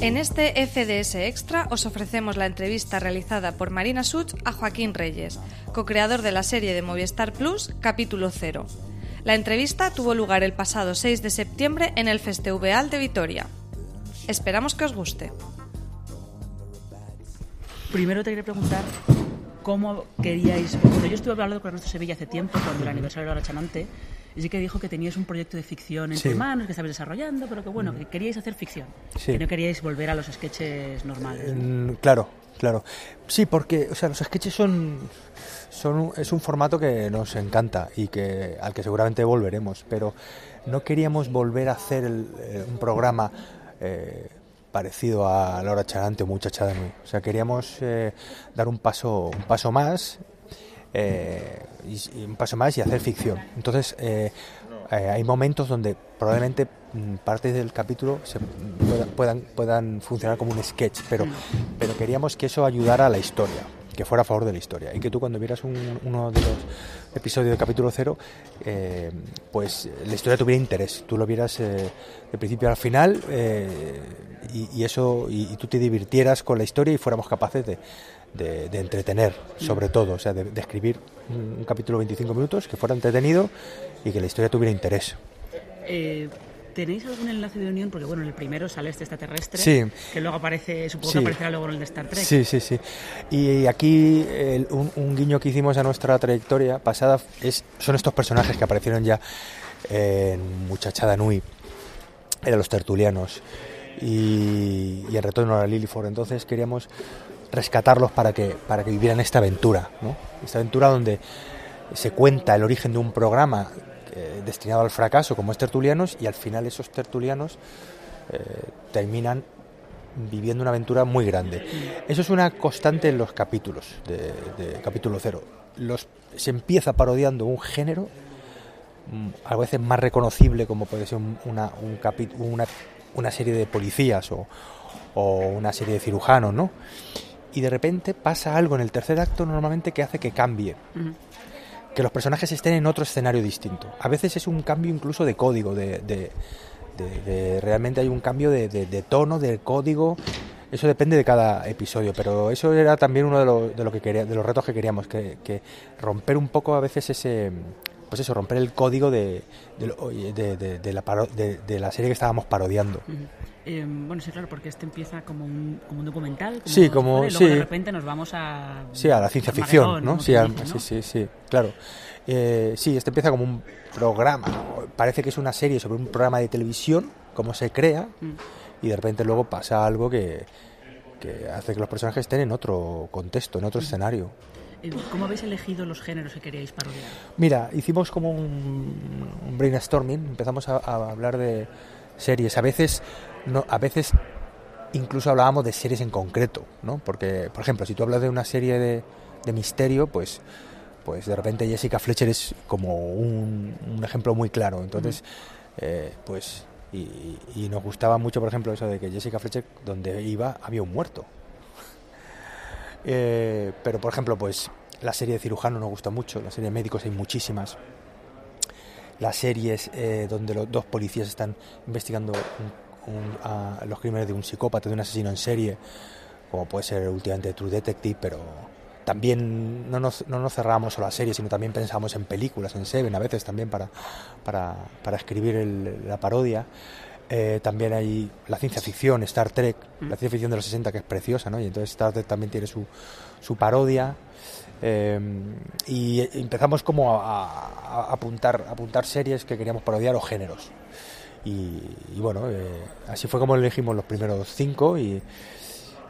En este FDS Extra os ofrecemos la entrevista realizada por Marina Such a Joaquín Reyes, co-creador de la serie de Movistar Plus, capítulo 0. La entrevista tuvo lugar el pasado 6 de septiembre en el Festival de Vitoria. Esperamos que os guste. Primero te quería preguntar cómo queríais. Bueno, yo estuve hablando con Ernesto Sevilla hace tiempo, cuando el aniversario era Chanante, y sí que dijo que teníais un proyecto de ficción en Sí. tus manos, que estabais desarrollando, pero que bueno, que queríais hacer ficción. Sí. Que no queríais volver a los sketches normales. ¿no? Mm, Claro, claro. Sí, porque o sea, los sketches son, es un formato que nos encanta y que al que seguramente volveremos, pero no queríamos volver a hacer el- eh, un programa eh, parecido a Laura Charante o Muchacha de Nui. O sea, queríamos eh, dar un paso, un paso más eh, y, un paso más y hacer ficción. Entonces, eh, eh, hay momentos donde probablemente mm, partes del capítulo se, puedan, puedan, puedan funcionar como un sketch, pero, pero queríamos que eso ayudara a la historia, que fuera a favor de la historia. Y que tú cuando vieras un- uno de los episodios del capítulo cero, eh, pues la historia tuviera interés. Tú lo vieras eh, de principio al final eh, y, y eso y, y tú te divirtieras con la historia y fuéramos capaces de, de- de entretener, sobre todo, o sea, de, de escribir un, un capítulo de 25 minutos que fuera entretenido y que la historia tuviera interés. ¿Tenéis algún enlace de unión? Porque bueno, en el primero sale este extraterrestre, Sí. que luego aparece, supongo Sí. que aparecerá luego en el de Star Trek. Sí, sí, sí. Y aquí el- un, un guiño que hicimos a nuestra trayectoria pasada es, son estos personajes que aparecieron ya en Muchachada Nui, eran los tertulianos, y, y en Retorno a la Liliford. Entonces queríamos rescatarlos para que, para que vivieran esta aventura, ¿no? Esta aventura donde se cuenta el origen de un programa eh, destinado al fracaso como es Tertulianos y al final esos tertulianos eh, terminan viviendo una aventura muy grande. Eso es una constante en los capítulos de, de capítulo cero. Los, se empieza parodiando un género mm, a veces más reconocible como puede ser un- una, una, una serie de policías o, o una serie de cirujanos, ¿no? Y de repente pasa algo en el tercer acto normalmente que hace que cambie. Que los personajes estén en otro escenario distinto. A veces es un cambio incluso de código, de, de- de- de- realmente hay un cambio de, de- de tono, del código. Eso depende de cada episodio, pero eso era también uno de, de lo que quería, de los retos que queríamos, que, que romper un poco a veces ese, pues eso, romper el código de, de, de- de- la, paro- serie que estábamos parodiando. Eh, bueno, sí, claro, porque este empieza como un, como un documental. Sí, como- puede, y luego sí. de repente nos vamos a. Sí, a la ciencia ficción, ¿no? como Sí, sí, sí, sí, claro. Eh, sí, este empieza como un programa. Parece que es una serie sobre un programa de televisión, cómo se crea, Mm. y de repente luego pasa algo que, que hace que los personajes estén en otro contexto, en otro escenario. Eh, ¿Cómo habéis elegido los géneros que queríais parodiar? Mira, hicimos como un, un brainstorming, empezamos a, a hablar de series. A veces, no, a veces incluso hablábamos de series en concreto, ¿no? Porque, por ejemplo, si tú hablas de una serie de, de misterio, pues, pues de repente Jessica Fletcher es como un, un ejemplo muy claro. Entonces, eh, pues Y, y nos gustaba mucho, por ejemplo, eso de que Jessica Fletcher, donde iba, había un muerto. Eh, pero, por ejemplo, pues la serie de cirujano nos gusta mucho, la serie de médicos hay muchísimas. Las series eh, donde los dos policías están investigando un- un- a los crímenes de un psicópata, de un asesino en serie, como puede ser últimamente True Detective, pero también no nos, no nos cerramos a series, sino también pensamos en películas, en Seven, a veces también para, para, para escribir el- la parodia. Eh, también hay la ciencia ficción, Star Trek, la ciencia ficción de los 60 que es preciosa, ¿no? Y entonces Star Trek también tiene su, su parodia. Eh, y empezamos como a, a- a apuntar, a apuntar series que queríamos parodiar o géneros. Y, y bueno, eh, así fue como elegimos los primeros cinco y,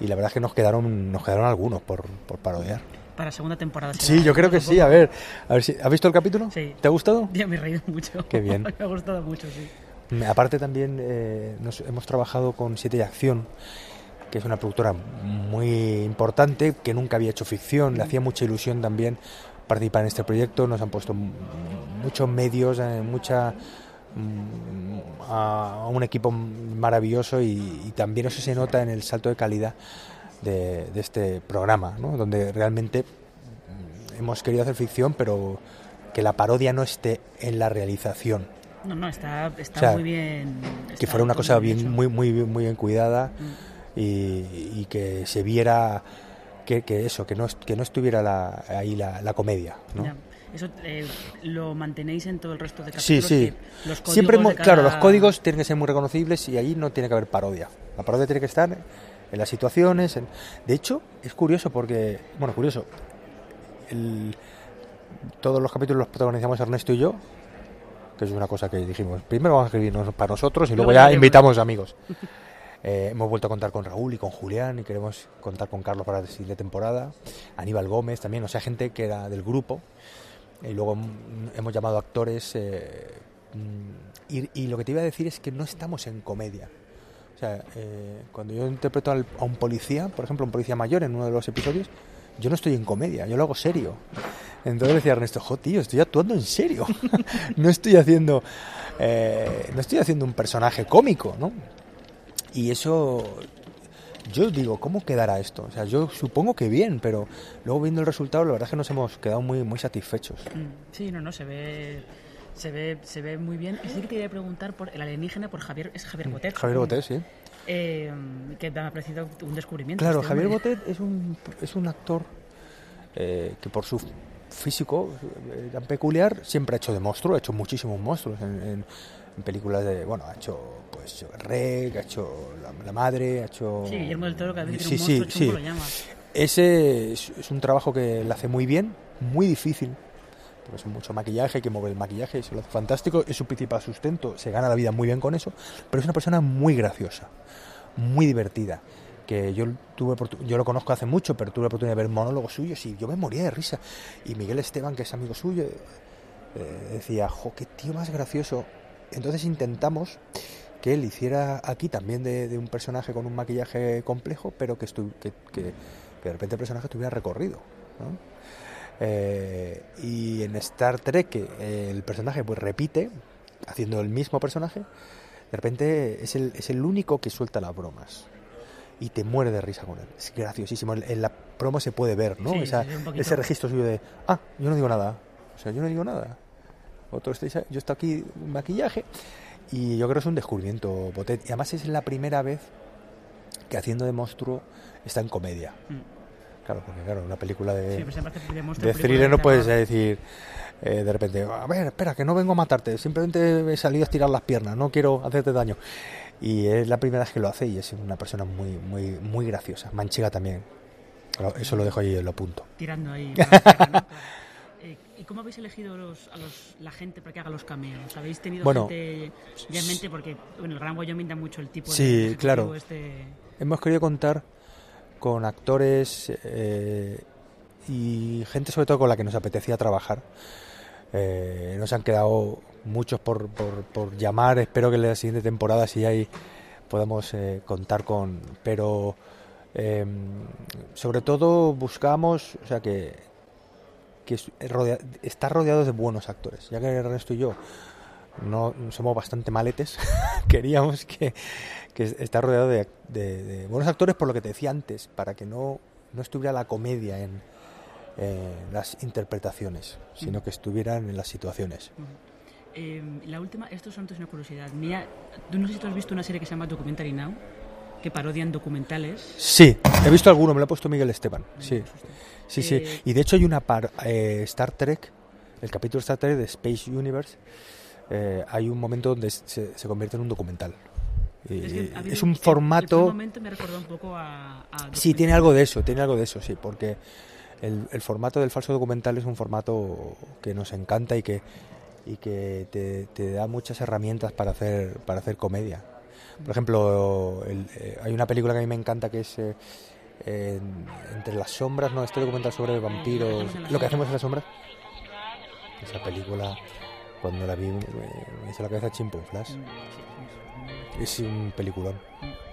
y la verdad es que nos quedaron, nos quedaron algunos por, por parodiar. Para segunda temporada. Sí, yo creo que sí. A ver, a ver si, ¿has visto el capítulo? Sí. ¿Te ha gustado? Ya me he reído mucho. Qué bien. me ha gustado mucho, sí. Aparte también eh, nos, hemos trabajado con Siete y Acción, que es una productora muy importante, que nunca había hecho ficción, le hacía mucha ilusión también participar en este proyecto, nos han puesto muchos medios, eh, mucha mm, a un equipo maravilloso y, y también eso se nota en el salto de calidad de, de este programa, ¿no? donde realmente mm, hemos querido hacer ficción, pero que la parodia no esté en la realización No, no, está, está O sea, muy bien. que fuera una cosa muy bien muy muy muy bien cuidada Mm. y, y que se viera que, que eso que no que no estuviera la- ahí la, la comedia ¿no? Ya. Eso eh, lo mantenéis en todo el resto de sí capítulos. sí que los siempre cada- claro los códigos tienen que ser muy reconocibles y ahí no tiene que haber parodia la parodia tiene que estar en las situaciones en- de hecho es curioso porque bueno curioso el- todos los capítulos los protagonizamos Ernesto y yo que es una cosa que dijimos primero vamos a escribirnos para nosotros y luego Luego ya invitamos amigos Eh, hemos vuelto a contar con Raúl y con Julián y queremos contar con Carlos para la siguiente temporada. Aníbal Gómez también, o sea, gente que era del grupo. Y luego hemos llamado actores. eh, mm, y, y lo que te iba a decir es que no estamos en comedia. O sea, eh, cuando yo interpreto al- a un policía, por ejemplo, un policía mayor en uno de los episodios, yo no estoy en comedia, yo lo hago serio. Entonces decía Ernesto, jo, tío, estoy actuando en serio. no estoy haciendo. eh, no estoy haciendo un personaje cómico, ¿no? Y eso, yo digo, ¿cómo quedará esto? O sea, yo supongo que bien, pero luego viendo el resultado, la verdad es que nos hemos quedado muy, muy satisfechos. Sí, no, no, se ve. Se ve, se ve muy bien. Y sí que te quería preguntar por el alienígena, por Javier, es Javier Botet. Mm, Javier Botet, sí. Eh, que me ha parecido un descubrimiento. Claro, este Javier. Botet es un, es un actor eh, que por su físico eh, tan peculiar siempre ha hecho de monstruo, ha hecho muchísimos monstruos en, en- en películas de, bueno, ha hecho pues Rec, ha hecho La, La Madre, ha hecho... Sí, Guillermo del Toro, que Sí, tiene un sí, chungo sí. lo llama. Ese es, es un trabajo que le hace muy bien, muy difícil, porque es mucho maquillaje, que mover el maquillaje, eso lo hace fantástico, es su principal sustento, se gana la vida muy bien con eso, pero es una persona muy graciosa, muy divertida, que yo tuve yo lo conozco hace mucho, pero tuve la oportunidad de ver monólogos suyos y yo me moría de risa. Y Miguel Esteban, que es amigo suyo, eh, decía, jo, qué tío más gracioso. Entonces intentamos que él hiciera aquí también de, un personaje con un maquillaje complejo, pero que, que, de repente el personaje tuviera recorrido. Eh, y en Star Trek eh, el personaje pues repite, haciendo el mismo personaje, de repente es el, es el único que suelta las bromas. Y te muere de risa con él. Es graciosísimo. En, la promo se puede ver, ¿no? Sí, Esa- sí, ese registro suyo de, ah, yo no digo nada. O sea, yo no digo nada. Otro estáis, yo estoy aquí maquillaje. Y yo creo que es un descubrimiento Botet. Y además es la primera vez que haciendo de monstruo está en comedia. Mm. Claro, porque claro, una película de, Sí, pues de thriller no de puedes decir eh, de repente, a ver, espera, que no vengo a matarte, simplemente he salido a estirar las piernas, no quiero hacerte daño. Y es la primera vez que lo hace y es una persona muy muy muy graciosa. Manchega también. Eso lo dejo ahí en lo punto. Tirando ahí. Eh, ¿Y cómo habéis elegido los- a los- la gente para que haga los cameos? ¿Habéis tenido Bueno, gente ya en mente? Porque bueno, el Gran Wyoming da mucho el tipo de Sí, claro. Este... Hemos querido contar con actores eh, y gente sobre todo con la que nos apetecía trabajar. Eh, nos han quedado muchos por, por, por llamar. Espero que en la siguiente temporada, si hay, podamos eh, contar con. Pero eh, sobre todo buscamos, o sea, que, que rodea- estar rodeados de buenos actores. Ya que Ernesto y yo no somos bastante maletes, queríamos que, que estar rodeado de, de- de buenos actores por lo que te decía antes, para que no, no estuviera la comedia en, las interpretaciones, sino que estuvieran en las situaciones. Eh, la última, esto son es una curiosidad mía. Tú no sé si tú has visto una serie que se llama Documentary Now, que parodian documentales. Sí, he visto alguno, me lo ha puesto Miguel Esteban. Sí, sí, sí. Eh, Y de hecho hay una par, eh, Star Trek, el capítulo Star Trek de Space Universe, eh, hay un momento donde se, se convierte en un documental. Es, que habido- es un formato... me recordó un poco a. a Sí, tiene algo de eso, tiene algo de eso, sí, porque el, el formato del falso documental es un formato que nos encanta y que, y que te, te da muchas herramientas para hacer, para hacer comedia. Por ejemplo, el- eh, hay una película que a mí me encanta que es eh, en- Entre las sombras, ¿no? Este documental sobre vampiros, lo que hacemos en las sombras. Esa película, cuando la vi, me, hizo la cabeza chimpón flash. Mm. Es un peliculón. Mm.